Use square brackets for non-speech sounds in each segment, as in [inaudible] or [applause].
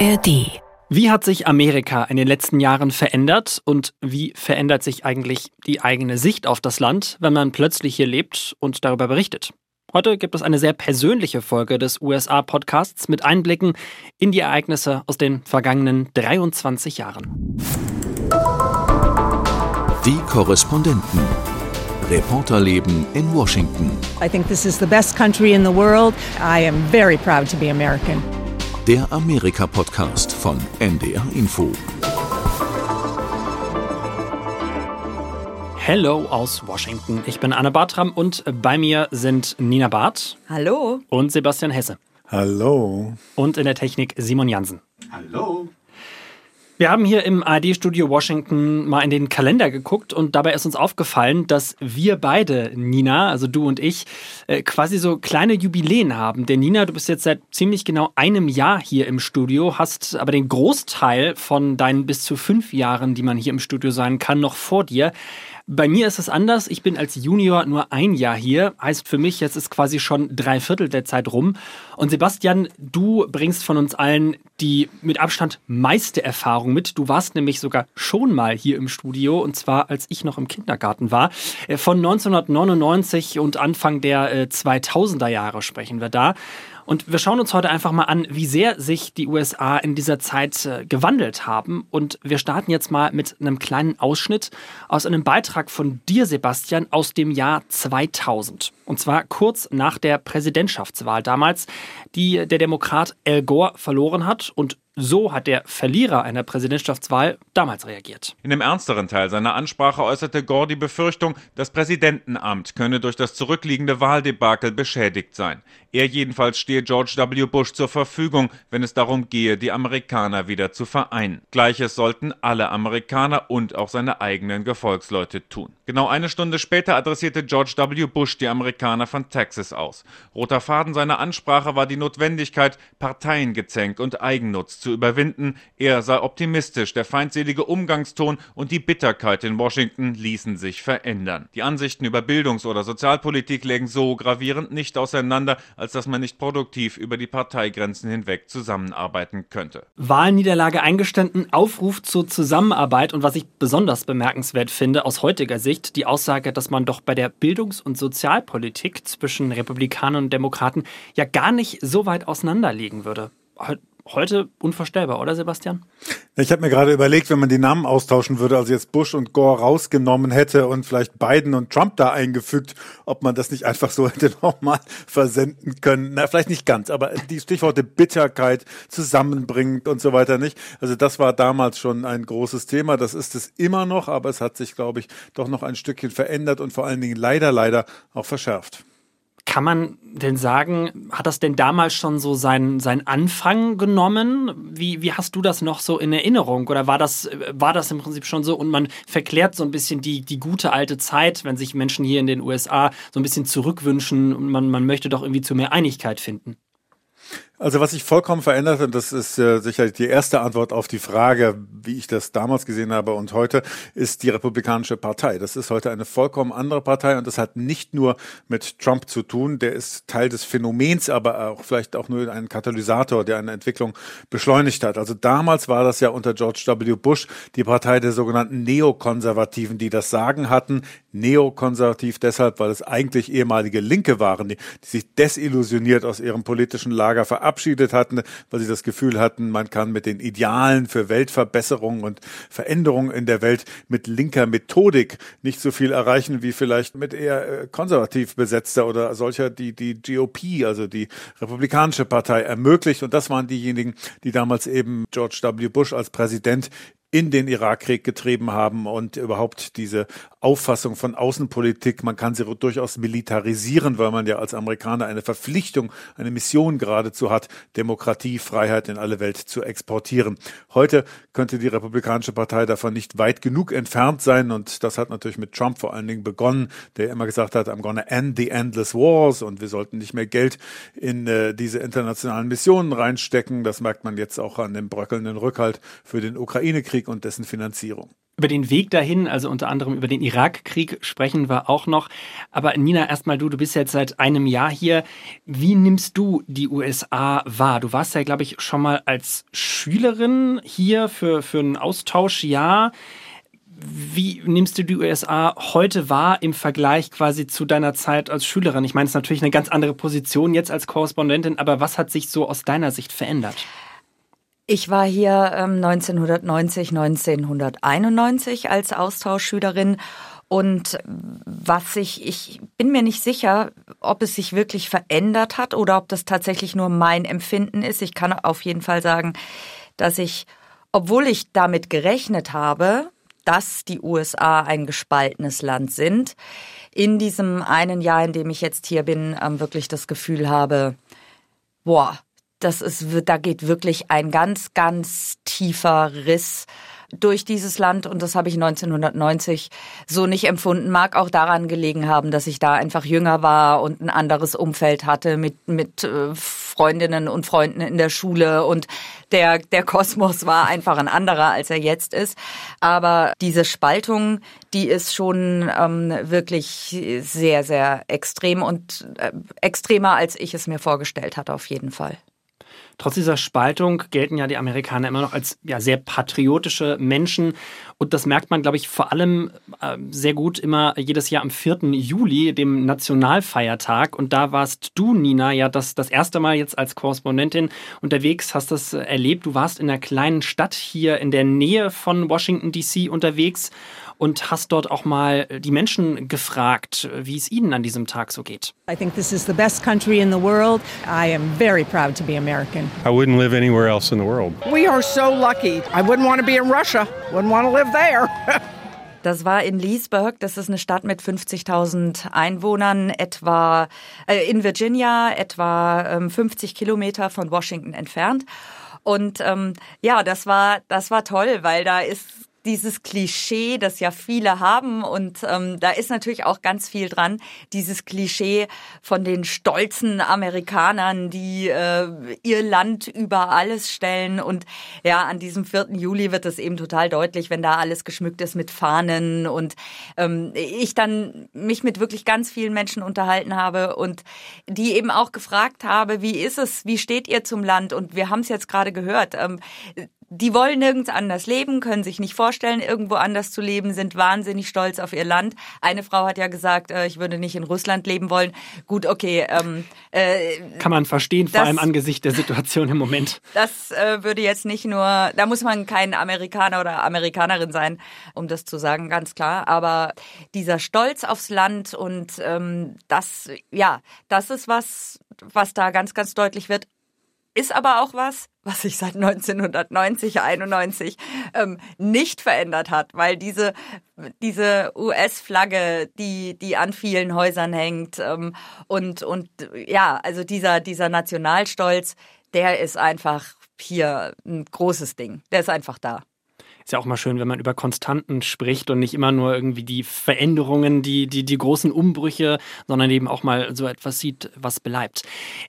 ARD. Wie hat sich Amerika in den letzten Jahren verändert und wie verändert sich eigentlich die eigene Sicht auf das Land, wenn man plötzlich hier lebt und darüber berichtet? Heute gibt es eine sehr persönliche Folge des USA-Podcasts mit Einblicken in die Ereignisse aus den vergangenen 23 Jahren. Die Korrespondenten. Reporterleben in Washington. I think this is the best country in the world. I am very proud to be American. Der Amerika-Podcast von NDR Info. Hello aus Washington. Ich bin Anne Bartram und bei mir sind Nina Barth. Hallo. Und Sebastian Hesse. Hallo. Und in der Technik Simon Jansen. Hallo. Wir haben hier im ARD-Studio Washington mal in den Kalender geguckt und dabei ist uns aufgefallen, dass wir beide, Nina, also du und ich, äh, quasi so kleine Jubiläen haben. Denn Nina, du bist jetzt seit ziemlich genau einem Jahr hier im Studio, hast aber den Großteil von deinen bis zu fünf Jahren, die man hier im Studio sein kann, noch vor dir. Bei mir ist es anders. Ich bin als Junior nur ein Jahr hier. Heißt für mich, jetzt ist quasi schon drei Viertel der Zeit rum. Und Sebastian, du bringst von uns allen die mit Abstand meiste Erfahrung mit. Du warst nämlich sogar schon mal hier im Studio und zwar als ich noch im Kindergarten war. Äh, von 1999 und Anfang der 2000er äh, Jahre sprechen wir da. Und wir schauen uns heute einfach mal an, wie sehr sich die USA in dieser Zeit äh, gewandelt haben. Und wir starten jetzt mal mit einem kleinen Ausschnitt aus einem Beitrag von dir, Sebastian, aus dem Jahr 2000. Und zwar kurz nach der Präsidentschaftswahl damals, die der Demokrat Al Gore verloren hat und so hat der Verlierer einer Präsidentschaftswahl damals reagiert. In dem ernsteren Teil seiner Ansprache äußerte Gore die Befürchtung, das Präsidentenamt könne durch das zurückliegende Wahldebakel beschädigt sein. Er jedenfalls stehe George W. Bush zur Verfügung, wenn es darum gehe, die Amerikaner wieder zu vereinen. Gleiches sollten alle Amerikaner und auch seine eigenen Gefolgsleute tun. Genau eine Stunde später adressierte George W. Bush die Amerikaner von Texas aus. Roter Faden seiner Ansprache war die Notwendigkeit, Parteiengezänk und Eigennutz zu überwinden. Er sei optimistisch, der feindselige Umgangston und die Bitterkeit in Washington ließen sich verändern. Die Ansichten über Bildungs- oder Sozialpolitik lägen so gravierend nicht auseinander, als dass man nicht produktiv über die Parteigrenzen hinweg zusammenarbeiten könnte. Wahlniederlage eingestanden, Aufruf zur Zusammenarbeit und was ich besonders bemerkenswert finde aus heutiger Sicht, die Aussage, dass man doch bei der Bildungs- und Sozialpolitik zwischen Republikanern und Demokraten ja gar nicht so weit auseinanderliegen würde heute unvorstellbar, oder Sebastian? Ich habe mir gerade überlegt, wenn man die Namen austauschen würde, also jetzt Bush und Gore rausgenommen hätte und vielleicht Biden und Trump da eingefügt, ob man das nicht einfach so [laughs] hätte nochmal versenden können. Na, vielleicht nicht ganz, aber die Stichworte Bitterkeit zusammenbringt und so weiter nicht. Also das war damals schon ein großes Thema. Das ist es immer noch, aber es hat sich, glaube ich, doch noch ein Stückchen verändert und vor allen Dingen leider, leider auch verschärft. Kann man denn sagen, hat das denn damals schon so seinen, seinen Anfang genommen? Wie, wie hast du das noch so in Erinnerung? Oder war das, war das im Prinzip schon so und man verklärt so ein bisschen die, die gute alte Zeit, wenn sich Menschen hier in den USA so ein bisschen zurückwünschen und man, man möchte doch irgendwie zu mehr Einigkeit finden? Also was sich vollkommen verändert hat, das ist äh, sicherlich die erste Antwort auf die Frage, wie ich das damals gesehen habe und heute, ist die Republikanische Partei. Das ist heute eine vollkommen andere Partei und das hat nicht nur mit Trump zu tun, der ist Teil des Phänomens, aber auch vielleicht auch nur ein Katalysator, der eine Entwicklung beschleunigt hat. Also damals war das ja unter George W. Bush die Partei der sogenannten Neokonservativen, die das Sagen hatten. Neokonservativ deshalb, weil es eigentlich ehemalige Linke waren, die, die sich desillusioniert aus ihrem politischen Lager verabschiedet verabschiedet hatten, weil sie das Gefühl hatten, man kann mit den Idealen für Weltverbesserung und Veränderung in der Welt mit linker Methodik nicht so viel erreichen wie vielleicht mit eher äh, konservativ besetzter oder solcher, die die GOP, also die Republikanische Partei ermöglicht. Und das waren diejenigen, die damals eben George W. Bush als Präsident in den Irakkrieg getrieben haben und überhaupt diese Auffassung von Außenpolitik, man kann sie durchaus militarisieren, weil man ja als Amerikaner eine Verpflichtung, eine Mission geradezu hat, Demokratie, Freiheit in alle Welt zu exportieren. Heute könnte die Republikanische Partei davon nicht weit genug entfernt sein und das hat natürlich mit Trump vor allen Dingen begonnen, der immer gesagt hat, I'm gonna end the endless wars und wir sollten nicht mehr Geld in äh, diese internationalen Missionen reinstecken. Das merkt man jetzt auch an dem bröckelnden Rückhalt für den Ukraine-Krieg Krieg und dessen Finanzierung. Über den Weg dahin, also unter anderem über den Irakkrieg, sprechen wir auch noch. Aber Nina, erstmal du, du bist jetzt seit einem Jahr hier. Wie nimmst du die USA wahr? Du warst ja, glaube ich, schon mal als Schülerin hier für, für ein Austauschjahr. Wie nimmst du die USA heute wahr im Vergleich quasi zu deiner Zeit als Schülerin? Ich meine, es ist natürlich eine ganz andere Position jetzt als Korrespondentin, aber was hat sich so aus deiner Sicht verändert? Ich war hier ähm, 1990, 1991 als Austauschschülerin und was ich, ich bin mir nicht sicher, ob es sich wirklich verändert hat oder ob das tatsächlich nur mein Empfinden ist. Ich kann auf jeden Fall sagen, dass ich, obwohl ich damit gerechnet habe, dass die USA ein gespaltenes Land sind, in diesem einen Jahr, in dem ich jetzt hier bin, ähm, wirklich das Gefühl habe, boah, das ist, da geht wirklich ein ganz, ganz tiefer Riss durch dieses Land und das habe ich 1990 so nicht empfunden. Mag auch daran gelegen haben, dass ich da einfach jünger war und ein anderes Umfeld hatte mit, mit äh, Freundinnen und Freunden in der Schule und der, der Kosmos war einfach ein anderer, als er jetzt ist. Aber diese Spaltung, die ist schon ähm, wirklich sehr, sehr extrem und äh, extremer, als ich es mir vorgestellt hatte, auf jeden Fall. Trotz dieser Spaltung gelten ja die Amerikaner immer noch als ja, sehr patriotische Menschen. Und das merkt man, glaube ich, vor allem äh, sehr gut immer jedes Jahr am 4. Juli, dem Nationalfeiertag. Und da warst du, Nina, ja das, das erste Mal jetzt als Korrespondentin unterwegs, hast das erlebt. Du warst in einer kleinen Stadt hier in der Nähe von Washington, D.C. unterwegs und hast dort auch mal die Menschen gefragt, wie es ihnen an diesem Tag so geht. I think this is the best country in the world. I am very proud to be American. I wouldn't live anywhere else in the world. We are so lucky. I wouldn't want to be in Russia. Wouldn't want to live there. [laughs] Das war in Leesburg, das ist eine Stadt mit 50.000 Einwohnern, etwa äh, in Virginia, etwa ähm, 50 Kilometer von Washington entfernt. Und ähm, ja, das war das war toll, weil da ist dieses Klischee, das ja viele haben und ähm, da ist natürlich auch ganz viel dran, dieses Klischee von den stolzen Amerikanern, die äh, ihr Land über alles stellen und ja, an diesem 4. Juli wird es eben total deutlich, wenn da alles geschmückt ist mit Fahnen und ähm, ich dann mich mit wirklich ganz vielen Menschen unterhalten habe und die eben auch gefragt habe, wie ist es, wie steht ihr zum Land und wir haben es jetzt gerade gehört, ähm, die wollen nirgends anders leben, können sich nicht vorstellen, irgendwo anders zu leben, sind wahnsinnig stolz auf ihr Land. Eine Frau hat ja gesagt, äh, ich würde nicht in Russland leben wollen. Gut, okay. Ähm, äh, Kann man verstehen, vor allem angesichts der Situation im Moment. [laughs] Das äh, würde jetzt nicht nur, da muss man kein Amerikaner oder Amerikanerin sein, um das zu sagen, ganz klar. Aber dieser Stolz aufs Land und ähm, das, ja, das ist was, was da ganz, ganz deutlich wird. Ist aber auch was, was sich seit 1990, 91 ähm, nicht verändert hat, weil diese diese US-Flagge, die die an vielen Häusern hängt ähm, und und ja, also dieser dieser Nationalstolz, der ist einfach hier ein großes Ding. Der ist einfach da. Ist ja auch mal schön, wenn man über Konstanten spricht und nicht immer nur irgendwie die Veränderungen, die, die, die großen Umbrüche, sondern eben auch mal so etwas sieht, was bleibt.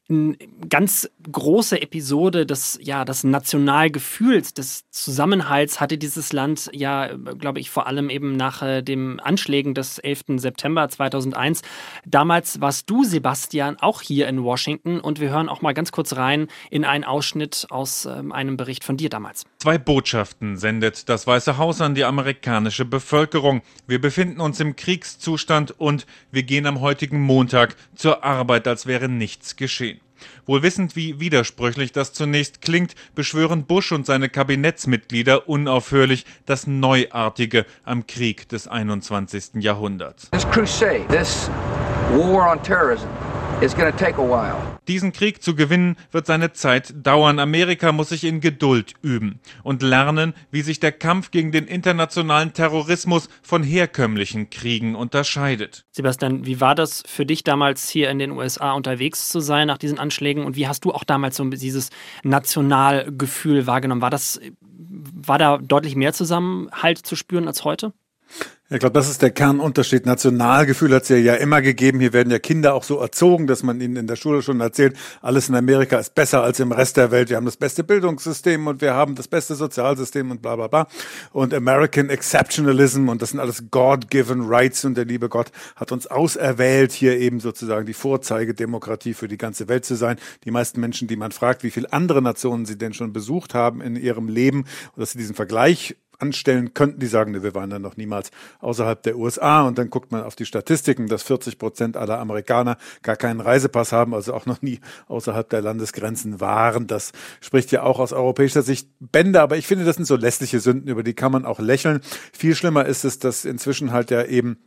Eine ganz große Episode des, ja, des Nationalgefühls, des Zusammenhalts hatte dieses Land ja, glaube ich, vor allem eben nach äh, dem Anschlägen des 11. September 2001. Damals warst du, Sebastian, auch hier in Washington und wir hören auch mal ganz kurz rein in einen Ausschnitt aus ähm, einem Bericht von dir damals. Zwei Botschaften sendet das Weiße Haus an die amerikanische Bevölkerung. Wir befinden uns im Kriegszustand und wir gehen am heutigen Montag zur Arbeit, als wäre nichts geschehen. Wohl wissend, wie widersprüchlich das zunächst klingt, beschwören Bush und seine Kabinettsmitglieder unaufhörlich das Neuartige am Krieg des 21. Jahrhunderts. This crusade, this war on terrorism diesen Krieg zu gewinnen wird seine Zeit dauern. Amerika muss sich in Geduld üben und lernen, wie sich der Kampf gegen den internationalen Terrorismus von herkömmlichen Kriegen unterscheidet. Sebastian, wie war das für dich damals hier in den USA unterwegs zu sein nach diesen Anschlägen und wie hast du auch damals so dieses Nationalgefühl wahrgenommen? War das war da deutlich mehr Zusammenhalt zu spüren als heute? Ich glaube, das ist der Kernunterschied. Nationalgefühl hat es ja, ja immer gegeben. Hier werden ja Kinder auch so erzogen, dass man ihnen in der Schule schon erzählt, alles in Amerika ist besser als im Rest der Welt. Wir haben das beste Bildungssystem und wir haben das beste Sozialsystem und bla bla bla. Und American Exceptionalism und das sind alles God-given Rights und der liebe Gott hat uns auserwählt, hier eben sozusagen die Vorzeigedemokratie für die ganze Welt zu sein. Die meisten Menschen, die man fragt, wie viele andere Nationen sie denn schon besucht haben in ihrem Leben dass sie diesen Vergleich anstellen könnten, die sagen, ne, wir waren dann noch niemals außerhalb der USA. Und dann guckt man auf die Statistiken, dass 40 Prozent aller Amerikaner gar keinen Reisepass haben, also auch noch nie außerhalb der Landesgrenzen waren. Das spricht ja auch aus europäischer Sicht Bände. Aber ich finde, das sind so lässliche Sünden, über die kann man auch lächeln. Viel schlimmer ist es, dass inzwischen halt ja eben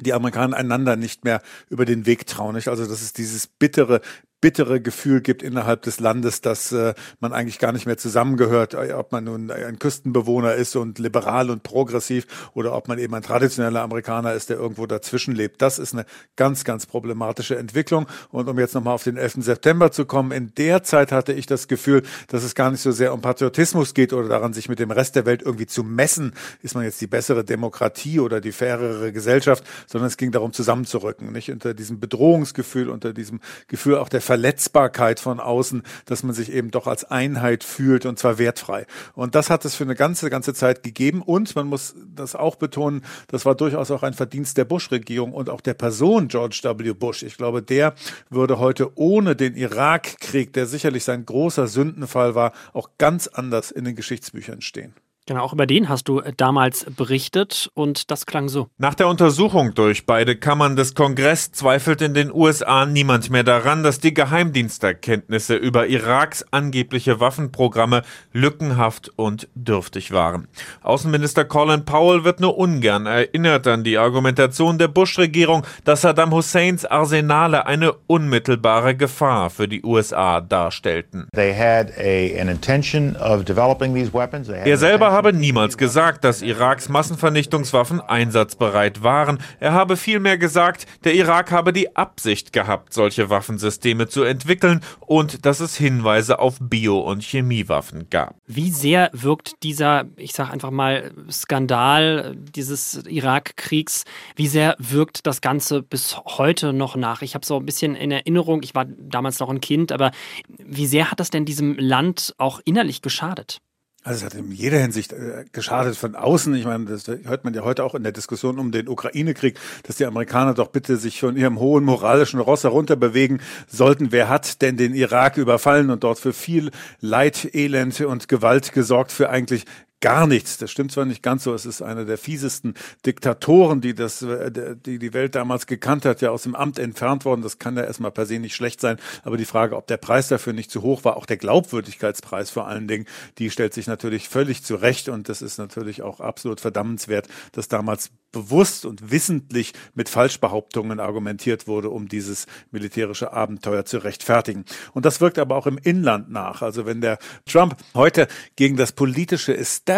die Amerikaner einander nicht mehr über den Weg trauen. Nicht? Also das ist dieses bittere bittere Gefühl gibt innerhalb des Landes, dass äh, man eigentlich gar nicht mehr zusammengehört, äh, ob man nun ein Küstenbewohner ist und liberal und progressiv oder ob man eben ein traditioneller Amerikaner ist, der irgendwo dazwischen lebt. Das ist eine ganz, ganz problematische Entwicklung. Und um jetzt nochmal auf den 11. September zu kommen, in der Zeit hatte ich das Gefühl, dass es gar nicht so sehr um Patriotismus geht oder daran, sich mit dem Rest der Welt irgendwie zu messen, ist man jetzt die bessere Demokratie oder die fairere Gesellschaft, sondern es ging darum, zusammenzurücken, nicht unter diesem Bedrohungsgefühl, unter diesem Gefühl auch der Verletzbarkeit von außen, dass man sich eben doch als Einheit fühlt und zwar wertfrei. Und das hat es für eine ganze, ganze Zeit gegeben. Und man muss das auch betonen, das war durchaus auch ein Verdienst der Bush-Regierung und auch der Person George W. Bush. Ich glaube, der würde heute ohne den Irakkrieg, der sicherlich sein großer Sündenfall war, auch ganz anders in den Geschichtsbüchern stehen. Genau, auch über den hast du äh, damals berichtet und das klang so. Nach der Untersuchung durch beide Kammern des Kongress zweifelt in den USA niemand mehr daran, dass die Geheimdiensterkenntnisse über Iraks angebliche Waffenprogramme lückenhaft und dürftig waren. Außenminister Colin Powell wird nur ungern erinnert an die Argumentation der Bush-Regierung, dass Saddam Husseins Arsenale eine unmittelbare Gefahr für die USA darstellten. Er selber habe niemals gesagt, dass Iraks Massenvernichtungswaffen einsatzbereit waren. Er habe vielmehr gesagt, der Irak habe die Absicht gehabt, solche Waffensysteme zu entwickeln und dass es Hinweise auf Bio- und Chemiewaffen gab. Wie sehr wirkt dieser, ich sage einfach mal, Skandal dieses Irakkriegs, wie sehr wirkt das Ganze bis heute noch nach? Ich habe so ein bisschen in Erinnerung, ich war damals noch ein Kind, aber wie sehr hat das denn diesem Land auch innerlich geschadet? Also es hat in jeder Hinsicht äh, geschadet von außen. Ich meine, das hört man ja heute auch in der Diskussion um den Ukraine-Krieg, dass die Amerikaner doch bitte sich von ihrem hohen moralischen Ross herunter bewegen sollten. Wer hat denn den Irak überfallen und dort für viel Leid, Elend und Gewalt gesorgt für eigentlich gar nichts. Das stimmt zwar nicht ganz so, es ist einer der fiesesten Diktatoren, die das, äh, die die Welt damals gekannt hat, ja aus dem Amt entfernt worden. Das kann ja erstmal per se nicht schlecht sein. Aber die Frage, ob der Preis dafür nicht zu hoch war, auch der Glaubwürdigkeitspreis vor allen Dingen, die stellt sich natürlich völlig zurecht. Und das ist natürlich auch absolut verdammenswert, dass damals bewusst und wissentlich mit Falschbehauptungen argumentiert wurde, um dieses militärische Abenteuer zu rechtfertigen. Und das wirkt aber auch im Inland nach. Also wenn der Trump heute gegen das politische Establishment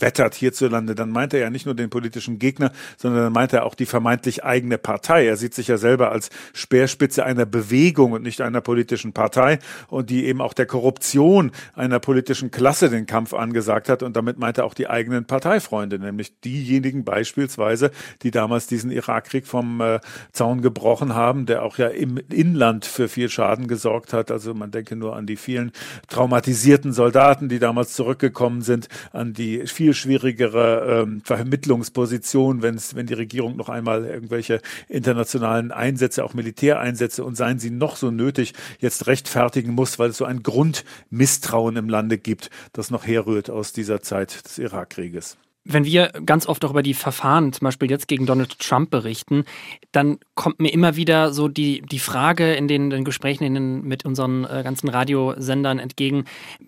wettert hierzulande, dann meint er ja nicht nur den politischen Gegner, sondern dann meint er auch die vermeintlich eigene Partei. Er sieht sich ja selber als Speerspitze einer Bewegung und nicht einer politischen Partei und die eben auch der Korruption einer politischen Klasse den Kampf angesagt hat. Und damit meint er auch die eigenen Parteifreunde, nämlich diejenigen beispielsweise, Weise, die damals diesen Irakkrieg vom äh, Zaun gebrochen haben, der auch ja im Inland für viel Schaden gesorgt hat. Also man denke nur an die vielen traumatisierten Soldaten, die damals zurückgekommen sind, an die viel schwierigere ähm, Vermittlungsposition, wenn wenn die Regierung noch einmal irgendwelche internationalen Einsätze, auch Militäreinsätze und seien sie noch so nötig, jetzt rechtfertigen muss, weil es so ein Grundmisstrauen im Lande gibt, das noch herrührt aus dieser Zeit des Irakkrieges wenn wir ganz oft auch über die Verfahren, zum Beispiel jetzt gegen Donald Trump berichten, dann kommt mir immer wieder so die, die Frage in den, den Gesprächen in den, mit unseren äh, ganzen Radiosendern entgegen,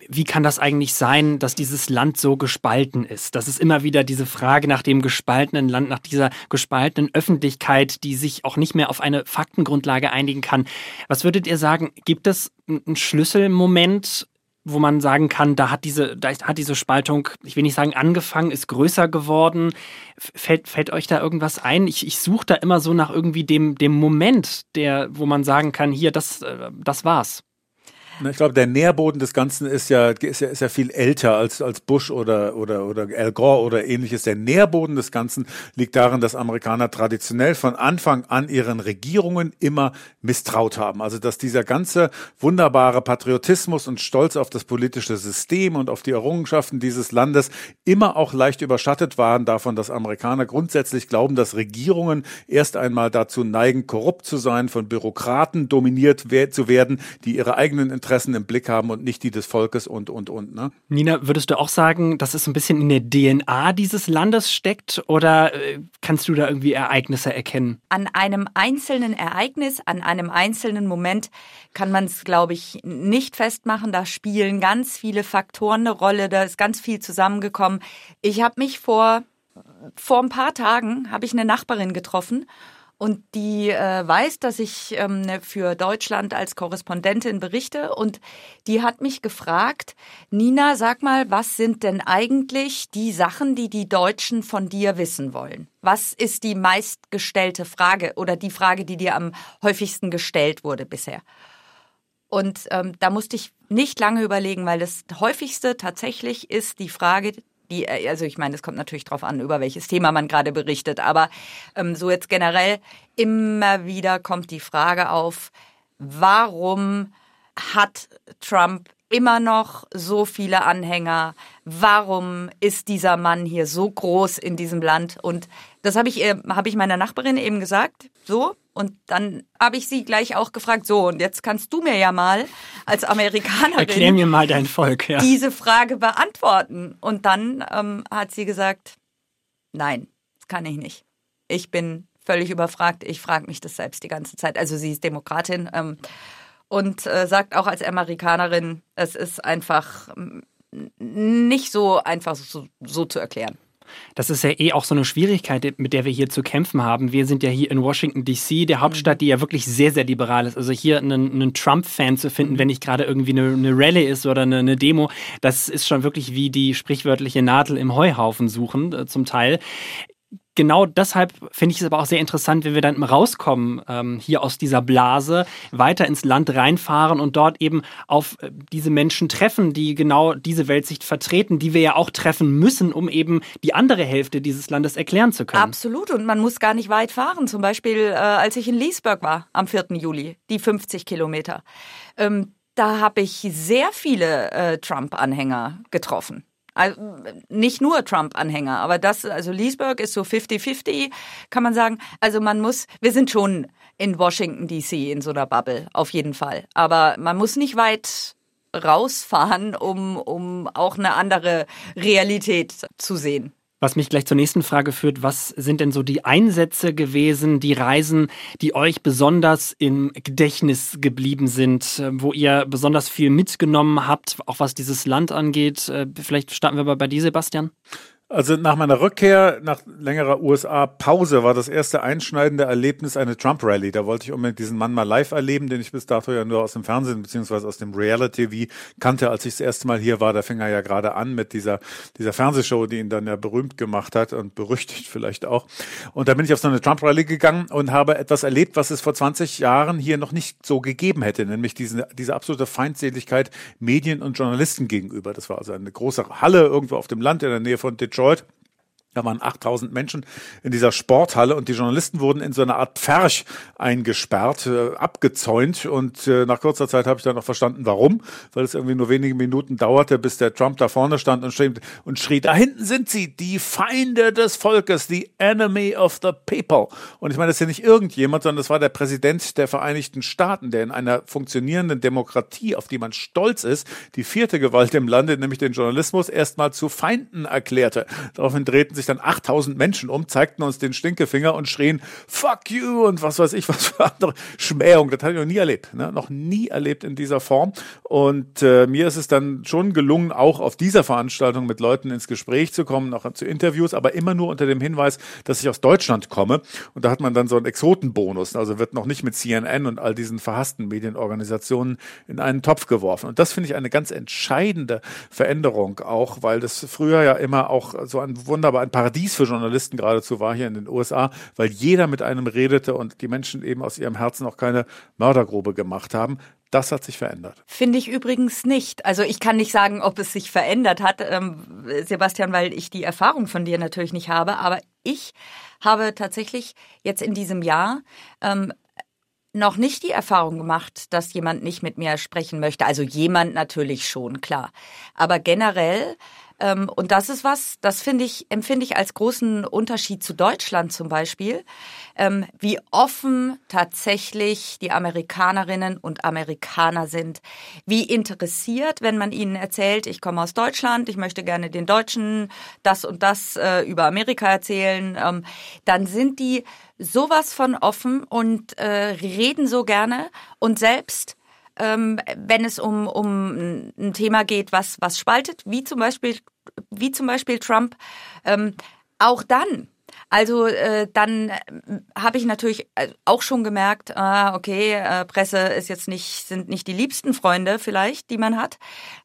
wie kann das eigentlich sein, dass dieses Land so gespalten ist? Das ist immer wieder diese Frage nach dem gespaltenen Land, nach dieser gespaltenen Öffentlichkeit, die sich auch nicht mehr auf eine Faktengrundlage einigen kann. Was würdet ihr sagen, gibt es einen Schlüsselmoment wo man sagen kann, da hat diese, da hat diese Spaltung, ich will nicht sagen angefangen, ist größer geworden. Fällt, fällt euch da irgendwas ein? Ich, ich suche da immer so nach irgendwie dem, dem Moment, der, wo man sagen kann, hier, das, äh, das war's. Ich glaube, der Nährboden des Ganzen ist ja, ist ja, ist ja viel älter als, als Bush oder, oder, oder Al Gore oder ähnliches. Der Nährboden des Ganzen liegt darin, dass Amerikaner traditionell von Anfang an ihren Regierungen immer misstraut haben. Also, dass dieser ganze wunderbare Patriotismus und Stolz auf das politische System und auf die Errungenschaften dieses Landes immer auch leicht überschattet waren davon, dass Amerikaner grundsätzlich glauben, dass Regierungen erst einmal dazu neigen, korrupt zu sein, von Bürokraten dominiert zu werden, die ihre eigenen Interessen Interessen im Blick haben und nicht die des Volkes und, und, und. Ne? Nina, würdest du auch sagen, dass es ein bisschen in der DNA dieses Landes steckt oder äh, kannst du da irgendwie Ereignisse erkennen? An einem einzelnen Ereignis, an einem einzelnen Moment kann man es, glaube ich, nicht festmachen. Da spielen ganz viele Faktoren eine Rolle, da ist ganz viel zusammengekommen. Ich habe mich vor, vor ein paar Tagen, habe ich eine Nachbarin getroffen und die äh, weiß, dass ich ähm, für Deutschland als Korrespondentin berichte und die hat mich gefragt, Nina, sag mal, was sind denn eigentlich die Sachen, die die Deutschen von dir wissen wollen? Was ist die meistgestellte Frage oder die Frage, die dir am häufigsten gestellt wurde bisher? Und ähm, da musste ich nicht lange überlegen, weil das häufigste tatsächlich ist die Frage, die, äh, also ich meine, es kommt natürlich darauf an, über welches Thema man gerade berichtet, aber ähm, so jetzt generell immer wieder kommt die Frage auf, warum hat Trump immer noch so viele Anhänger? Warum ist dieser Mann hier so groß in diesem Land? Und das habe ich, hab ich meiner Nachbarin eben gesagt. So, und dann habe ich sie gleich auch gefragt, so, und jetzt kannst du mir ja mal als Amerikanerin Erklär mir mal dein Volk, ja. diese Frage beantworten. Und dann ähm, hat sie gesagt, nein, das kann ich nicht. Ich bin völlig überfragt. Ich frage mich das selbst die ganze Zeit. Also sie ist Demokratin ähm, und äh, sagt auch als Amerikanerin, es ist einfach nicht so einfach so, so zu erklären. Das ist ja eh auch so eine Schwierigkeit, mit der wir hier zu kämpfen haben. Wir sind ja hier in Washington, D.C., der Hauptstadt, die ja wirklich sehr, sehr liberal ist. Also hier einen, einen Trump-Fan zu finden, wenn nicht gerade irgendwie eine, eine Rallye ist oder eine, eine, Demo, das ist schon wirklich wie die sprichwörtliche Nadel im Heuhaufen suchen, äh, zum Teil genau deshalb finde ich es aber auch sehr interessant, wenn wir dann rauskommen ähm, hier aus dieser Blase, weiter ins Land reinfahren und dort eben auf äh, diese Menschen treffen, die genau diese Weltsicht vertreten, die wir ja auch treffen müssen, um eben die andere Hälfte dieses Landes erklären zu können. Absolut und man muss gar nicht weit fahren. Zum Beispiel, äh, als ich in Leesburg war am 4. Juli, die 50 Kilometer. Ähm, da habe ich sehr viele äh, Trump-Anhänger getroffen. Also nicht nur Trump-Anhänger, aber das, also Leesburg ist so 50-50, kann man sagen. Also man muss, wir sind schon in Washington DC in so einer Bubble, auf jeden Fall. Aber man muss nicht weit rausfahren, um, um auch eine andere Realität zu sehen. Was mich gleich zur nächsten Frage führt, was sind denn so die Einsätze gewesen, die Reisen, die euch besonders im Gedächtnis geblieben sind, äh, wo ihr besonders viel mitgenommen habt, auch was dieses Land angeht? Äh, vielleicht starten wir mal bei dir, Sebastian. Also nach meiner Rückkehr, nach längerer USA-Pause, war das erste einschneidende Erlebnis eine Trump-Rally. Da wollte ich unbedingt diesen Mann mal live erleben, den ich bis dato ja nur aus dem Fernsehen beziehungsweise aus dem Reality-TV kannte, als ich das erste Mal hier war. Da fing er ja gerade an mit dieser, dieser Fernsehshow, die ihn dann ja berühmt gemacht hat und berüchtigt vielleicht auch. Und da bin ich auf so eine Trump-Rally gegangen und habe etwas erlebt, was es vor 20 Jahren hier noch nicht so gegeben hätte, nämlich diese, diese absolute Feindseligkeit Medien und Journalisten gegenüber. Das war also eine große Halle irgendwo auf dem Land in der Nähe von Detroit Detroit. Da waren 8000 Menschen in dieser Sporthalle und die Journalisten wurden in so eine Art Pferch eingesperrt, äh, abgezäunt und äh, nach kurzer Zeit habe ich dann noch verstanden, warum, weil es irgendwie nur wenige Minuten dauerte, bis der Trump da vorne stand und schrie, und schrie, da hinten sind sie, die Feinde des Volkes, the enemy of the people. Und ich meine, das ist ja nicht irgendjemand, sondern das war der Präsident der Vereinigten Staaten, der in einer funktionierenden Demokratie, auf die man stolz ist, die vierte Gewalt im Lande, nämlich den Journalismus, erstmal zu Feinden erklärte. Daraufhin drehten sich dann 8000 Menschen um, zeigten uns den Stinkefinger und schrien Fuck you und was weiß ich, [laughs] was für andere Schmähung. Das habe ich noch nie erlebt, ne? noch nie erlebt in dieser Form. Und äh, mir ist es dann schon gelungen, auch auf dieser Veranstaltung mit Leuten ins Gespräch zu kommen, auch zu Interviews, aber immer nur unter dem Hinweis, dass ich aus Deutschland komme. Und da hat man dann so einen Exotenbonus, also wird noch nicht mit CNN und all diesen verhassten Medienorganisationen in einen Topf geworfen. Und das finde ich eine ganz entscheidende Veränderung auch, weil das früher ja immer auch so ein wunderbar Paradies für Journalisten geradezu war hier in den USA, weil jeder mit einem redete und die Menschen eben aus ihrem Herzen auch keine Mördergrube gemacht haben. Das hat sich verändert. Finde ich übrigens nicht. Also ich kann nicht sagen, ob es sich verändert hat, ähm, Sebastian, weil ich die Erfahrung von dir natürlich nicht habe. Aber ich habe tatsächlich jetzt in diesem Jahr ähm, noch nicht die Erfahrung gemacht, dass jemand nicht mit mir sprechen möchte. Also jemand natürlich schon, klar. Aber generell und das ist was, das finde ich, empfinde ich als großen Unterschied zu Deutschland zum Beispiel, ähm, wie offen tatsächlich die Amerikanerinnen und Amerikaner sind, wie interessiert, wenn man ihnen erzählt, ich komme aus Deutschland, ich möchte gerne den Deutschen das und das äh, über Amerika erzählen, ähm, dann sind die sowas von offen und äh, reden so gerne. Und selbst ähm, wenn es um, um ein Thema geht, was, was spaltet, wie zum Beispiel, wie zum Beispiel Trump, ähm, auch dann. Also äh, dann äh, habe ich natürlich äh, auch schon gemerkt, ah, okay, äh, Presse ist jetzt nicht, sind nicht die liebsten Freunde vielleicht, die man hat,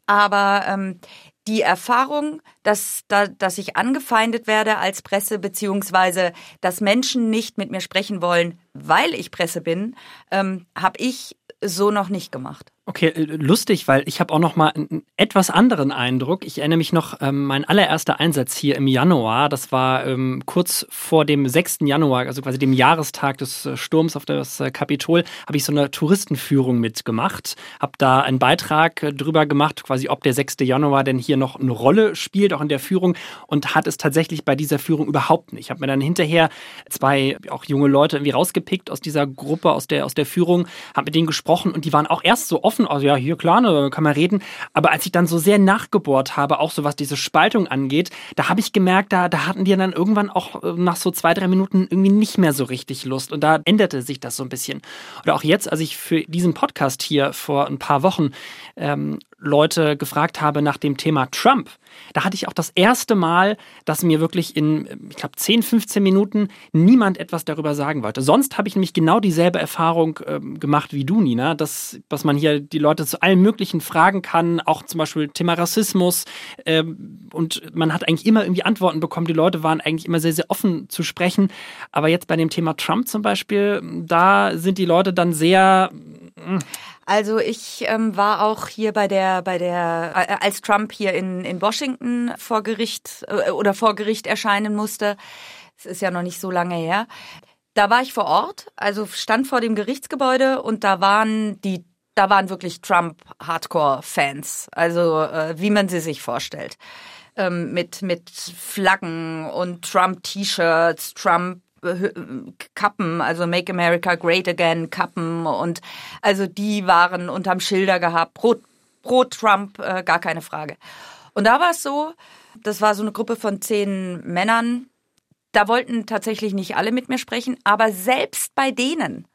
aber ähm, die Erfahrung, dass, da, dass ich angefeindet werde als Presse, beziehungsweise dass Menschen nicht mit mir sprechen wollen, weil ich Presse bin, ähm, habe ich so noch nicht gemacht. Okay, äh, lustig, weil ich habe auch noch mal einen etwas anderen Eindruck. Ich erinnere mich noch, ähm, mein allererster Einsatz hier im Januar, das war ähm, kurz vor dem 6. Januar, also quasi dem Jahrestag des äh, Sturms auf das äh, Kapitol, habe ich so eine Touristenführung mitgemacht, habe da einen Beitrag äh, drüber gemacht, quasi ob der 6. Januar denn hier noch eine Rolle spielt, auch in der Führung und hat es tatsächlich bei dieser Führung überhaupt nicht. Ich habe mir dann hinterher zwei auch junge Leute irgendwie rausgepickt aus dieser Gruppe, aus der, aus der Führung, habe mit denen gesprochen und die waren auch erst so offen offen, also ja, hier klar, ne, kann man reden. Aber als ich dann so sehr nachgebohrt habe, auch so was diese Spaltung angeht, da habe ich gemerkt, da, da hatten die dann irgendwann auch äh, nach so zwei, drei Minuten irgendwie nicht mehr so richtig Lust. Und da änderte sich das so ein bisschen. Oder auch jetzt, als ich für diesen Podcast hier vor ein paar Wochen ähm, Leute gefragt habe nach dem Thema Trump, da hatte ich auch das erste Mal, dass mir wirklich in, ich glaube, 10, 15 Minuten niemand etwas darüber sagen wollte. Sonst habe ich nämlich genau dieselbe Erfahrung äh, gemacht wie du, Nina, dass, dass man hier die Leute zu allen möglichen fragen kann, auch zum Beispiel Thema Rassismus. Äh, und man hat eigentlich immer irgendwie Antworten bekommen. Die Leute waren eigentlich immer sehr, sehr offen zu sprechen. Aber jetzt bei dem Thema Trump zum Beispiel, da sind die Leute dann sehr. Mh, also ich ähm, war auch hier bei der, bei der, äh, als Trump hier in, in Washington vor Gericht äh, oder vor Gericht erscheinen musste. Es ist ja noch nicht so lange her. Da war ich vor Ort, also stand vor dem Gerichtsgebäude und da waren die, da waren wirklich Trump-Hardcore-Fans, also äh, wie man sie sich vorstellt. Ähm, mit, mit Flaggen und Trump-T-Shirts, Trump Kappen, also Make America Great Again Kappen und also die waren unterm Schilder gehabt, pro, pro Trump, äh, gar keine Frage. Und da war es so, das war so eine Gruppe von zehn Männern, da wollten tatsächlich nicht alle mit mir sprechen, aber selbst bei denen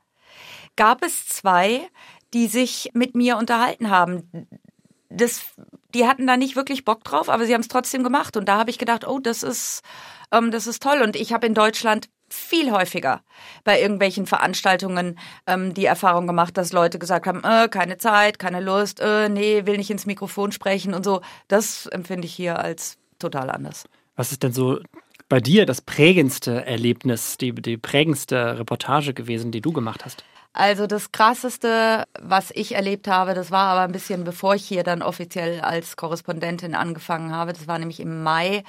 gab es zwei, die sich mit mir unterhalten haben. Das, die hatten da nicht wirklich Bock drauf, aber sie haben es trotzdem gemacht. Und da habe ich gedacht, oh, das ist, ähm, das ist toll. Und ich habe in Deutschland viel häufiger bei irgendwelchen Veranstaltungen ähm, die Erfahrung gemacht, dass Leute gesagt haben, äh, keine Zeit, keine Lust, äh, nee, will nicht ins Mikrofon sprechen und so. Das empfinde ich hier als total anders. Was ist denn so bei dir das prägendste Erlebnis, die, die prägendste Reportage gewesen, die du gemacht hast? Also das Krasseste, was ich erlebt habe, das war aber ein bisschen bevor ich hier dann offiziell als Korrespondentin angefangen habe. Das war nämlich im Mai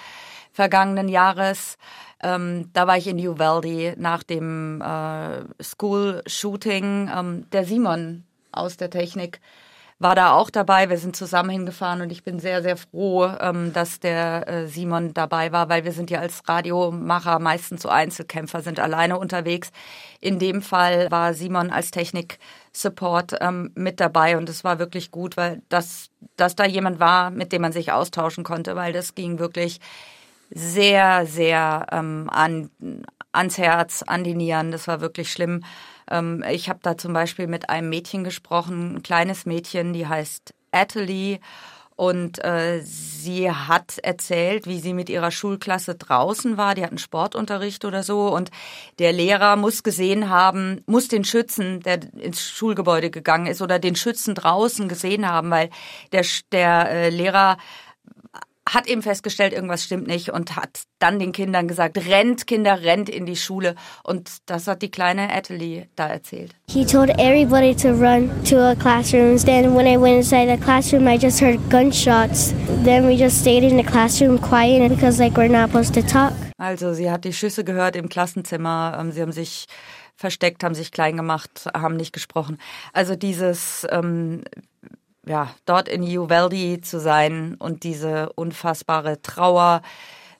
vergangenen Jahres. Ähm, da war ich in Uvalde nach dem äh, School-Shooting. Ähm, der Simon aus der Technik war da auch dabei. Wir sind zusammen hingefahren und ich bin sehr, sehr froh, ähm, dass der äh, Simon dabei war, weil wir sind ja als Radiomacher meistens so Einzelkämpfer, sind alleine unterwegs. In dem Fall war Simon als Technik-Support ähm, mit dabei und es war wirklich gut, weil das, dass da jemand war, mit dem man sich austauschen konnte, weil das ging wirklich sehr, sehr ähm, an, ans Herz, an die Nieren. Das war wirklich schlimm. Ähm, ich habe da zum Beispiel mit einem Mädchen gesprochen, ein kleines Mädchen, die heißt Athalie. Und äh, sie hat erzählt, wie sie mit ihrer Schulklasse draußen war. Die hatten Sportunterricht oder so. Und der Lehrer muss gesehen haben, muss den Schützen, der ins Schulgebäude gegangen ist, oder den Schützen draußen gesehen haben, weil der, der äh, Lehrer hat eben festgestellt, irgendwas stimmt nicht und hat dann den Kindern gesagt, rennt Kinder, rennt in die Schule. Und das hat die kleine Athalie da erzählt. He told everybody to run to a classroom. Then when I went inside the classroom, I just heard gunshots. Then we just stayed in the classroom quiet because like we're not supposed to talk. Also sie hat die Schüsse gehört im Klassenzimmer. Ähm, sie haben sich versteckt, haben sich klein gemacht, haben nicht gesprochen. Also dieses, ähm, ja, dort in Uvalde zu sein und diese unfassbare Trauer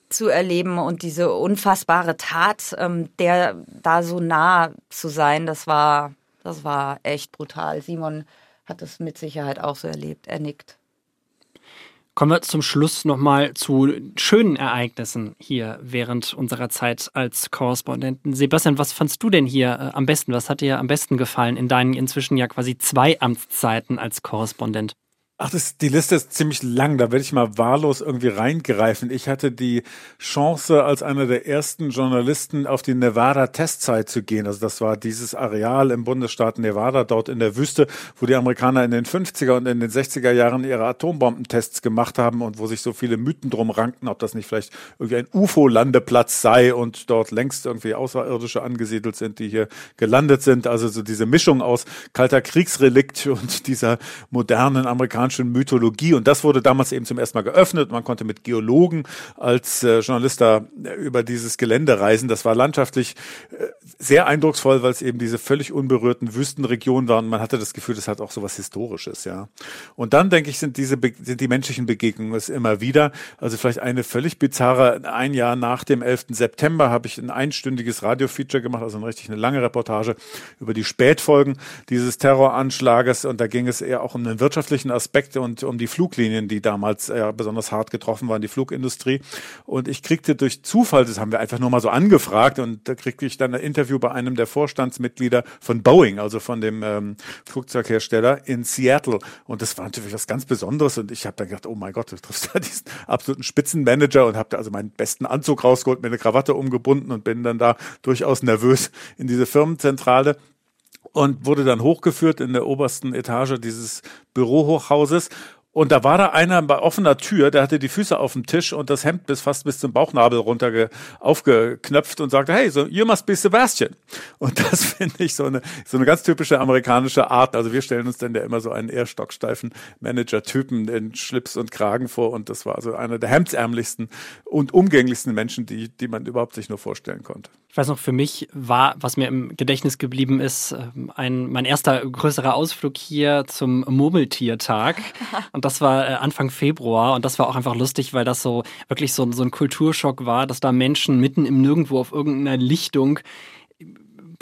zu erleben und diese unfassbare Tat, ähm, der da so nah zu sein, das war, das war echt brutal. Simon hat es mit Sicherheit auch so erlebt. Er nickt. Kommen wir zum Schluss nochmal zu schönen Ereignissen hier während unserer Zeit als Korrespondenten. Sebastian, was fandst du denn hier äh, am besten? Was hat dir am besten gefallen in deinen inzwischen ja quasi zwei Amtszeiten als Korrespondent? Ach, das, die Liste ist ziemlich lang, da werde ich mal wahllos irgendwie reingreifen. Ich hatte die Chance, als einer der ersten Journalisten auf die Nevada-Testzeit zu gehen. Also das war dieses Areal im Bundesstaat Nevada, dort in der Wüste, wo die Amerikaner in den 50er und in den 60er Jahren ihre Atombombentests gemacht haben und wo sich so viele Mythen drum rankten, ob das nicht vielleicht irgendwie ein UFO-Landeplatz sei und dort längst irgendwie Außerirdische angesiedelt sind, die hier gelandet sind. Also so diese Mischung aus kalter Kriegsrelikt und dieser modernen amerikanischen amerikanischen Mythologie. Und das wurde damals eben zum ersten Mal geöffnet. Man konnte mit Geologen als äh, Journalist da äh, über dieses Gelände reisen. Das war landschaftlich äh, sehr eindrucksvoll, weil es eben diese völlig unberührten Wüstenregionen waren. Man hatte das Gefühl, das hat auch so was Historisches, ja. Und dann, denke ich, sind diese, sind die menschlichen Begegnungen es immer wieder. Also vielleicht eine völlig bizarre, ein Jahr nach dem 11. September habe ich ein einstündiges Radio-Feature gemacht, also eine richtig eine lange Reportage über die Spätfolgen dieses Terroranschlages. Und da ging es eher auch um einen wirtschaftlichen Aspekt Aspekte und um die Fluglinien, die damals äh, besonders hart getroffen waren, die Flugindustrie. Und ich kriegte durch Zufall, das haben wir einfach nur mal so angefragt, und da kriegte ich dann ein Interview bei einem der Vorstandsmitglieder von Boeing, also von dem ähm, Flugzeughersteller in Seattle. Und das war natürlich was ganz Besonderes. Und ich habe dann gedacht, oh mein Gott, du triffst [laughs] da diesen absoluten Spitzenmanager und habe da also meinen besten Anzug rausgeholt, mir eine Krawatte umgebunden und bin dann da durchaus nervös in diese Firmenzentrale und wurde dann hochgeführt in der obersten Etage dieses Bürohochhauses. Und da war da einer bei offener Tür, der hatte die Füße auf dem Tisch und das Hemd bis fast bis zum Bauchnabel runter aufgeknöpft und sagte, hey, so, you must be Sebastian. Und das [laughs] finde ich so eine, so eine ganz typische amerikanische Art. Also wir stellen uns dann ja immer so einen eher stocksteifen Manager-Typen in Schlips und Kragen vor und das war also einer der hemdsärmlichsten und umgänglichsten Menschen, die, die man überhaupt sich nur vorstellen konnte. Ich weiß noch, für mich war, was mir im Gedächtnis geblieben ist, ähm, ein, mein erster größerer Ausflug hier zum Murmeltiertag. [laughs] Und das war äh, Anfang Februar. Und das war auch einfach lustig, weil das so wirklich so, so ein Kulturschock war, dass da Menschen mitten im Nirgendwo auf irgendeiner Lichtung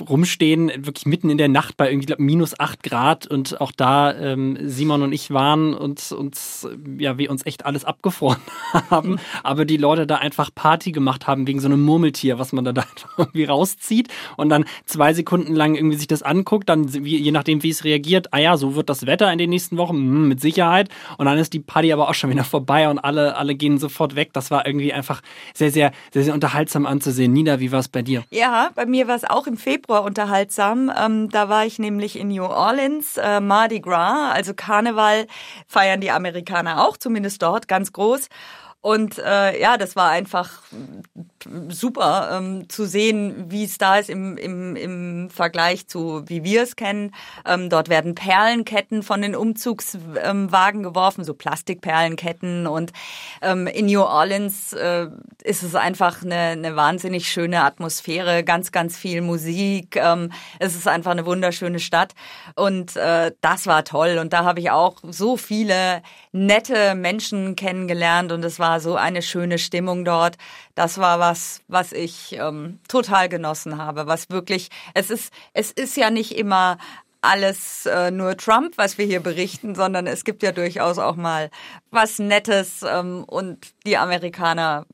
rumstehen, wirklich mitten in der Nacht bei irgendwie glaub, minus acht Grad und auch da ähm, Simon und ich waren und uns, ja, wir uns echt alles abgefroren [laughs] haben, aber die Leute da einfach Party gemacht haben wegen so einem Murmeltier, was man da, [laughs] da irgendwie rauszieht und dann zwei Sekunden lang irgendwie sich das anguckt, dann je nachdem, wie es reagiert, ah ja, so wird das Wetter in den nächsten Wochen, hm, mit Sicherheit und dann ist die Party aber auch schon wieder vorbei und alle, alle gehen sofort weg. Das war irgendwie einfach sehr, sehr, sehr, sehr unterhaltsam anzusehen. Nina, wie war es bei dir? Ja, bei mir war es auch im Februar Februar unterhaltsam. Ähm, da war ich nämlich in New Orleans, äh, Mardi Gras, also Karneval feiern die Amerikaner auch, zumindest dort ganz groß. Und äh, ja, das war einfach super ähm, zu sehen, wie es da ist im, im, im Vergleich zu, wie wir es kennen. Ähm, dort werden Perlenketten von den Umzugswagen geworfen, so Plastikperlenketten. Und ähm, in New Orleans äh, ist es einfach eine, eine wahnsinnig schöne Atmosphäre, ganz, ganz viel Musik. Ähm, es ist einfach eine wunderschöne Stadt. Und äh, das war toll. Und da habe ich auch so viele nette Menschen kennengelernt und es war so eine schöne Stimmung dort. Das war was, was ich ähm, total genossen habe. Was wirklich, es ist, es ist ja nicht immer alles äh, nur Trump, was wir hier berichten, sondern es gibt ja durchaus auch mal was Nettes ähm, und die Amerikaner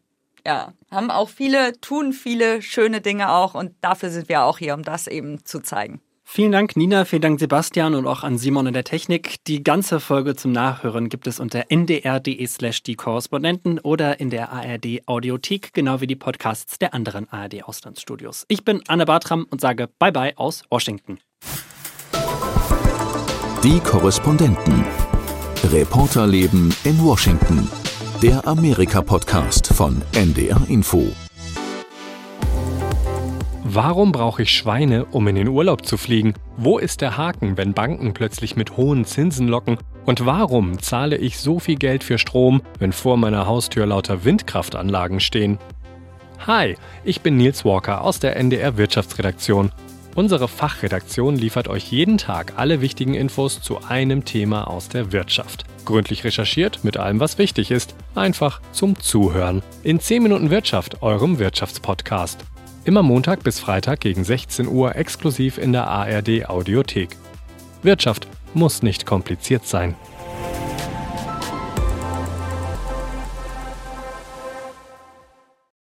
ja, haben auch viele, tun viele schöne Dinge auch und dafür sind wir auch hier, um das eben zu zeigen. Vielen Dank, Nina, vielen Dank, Sebastian und auch an Simon in der Technik. Die ganze Folge zum Nachhören gibt es unter ndr.de slash die Korrespondenten oder in der ARD Audiothek, genau wie die Podcasts der anderen ARD Auslandsstudios. Ich bin Anne Bartram und sage Bye bye aus Washington. Die Korrespondenten. Reporterleben in Washington. Der Amerika-Podcast von NDR Info. Warum brauche ich Schweine, um in den Urlaub zu fliegen? Wo ist der Haken, wenn Banken plötzlich mit hohen Zinsen locken? Und warum zahle ich so viel Geld für Strom, wenn vor meiner Haustür lauter Windkraftanlagen stehen? Hi, ich bin Nils Walker aus der NDR Wirtschaftsredaktion. Unsere Fachredaktion liefert euch jeden Tag alle wichtigen Infos zu einem Thema aus der Wirtschaft. Gründlich recherchiert mit allem, was wichtig ist. Einfach zum Zuhören. In 10 Minuten Wirtschaft, eurem Wirtschaftspodcast. Immer Montag bis Freitag gegen 16 Uhr exklusiv in der ARD Audiothek. Wirtschaft muss nicht kompliziert sein.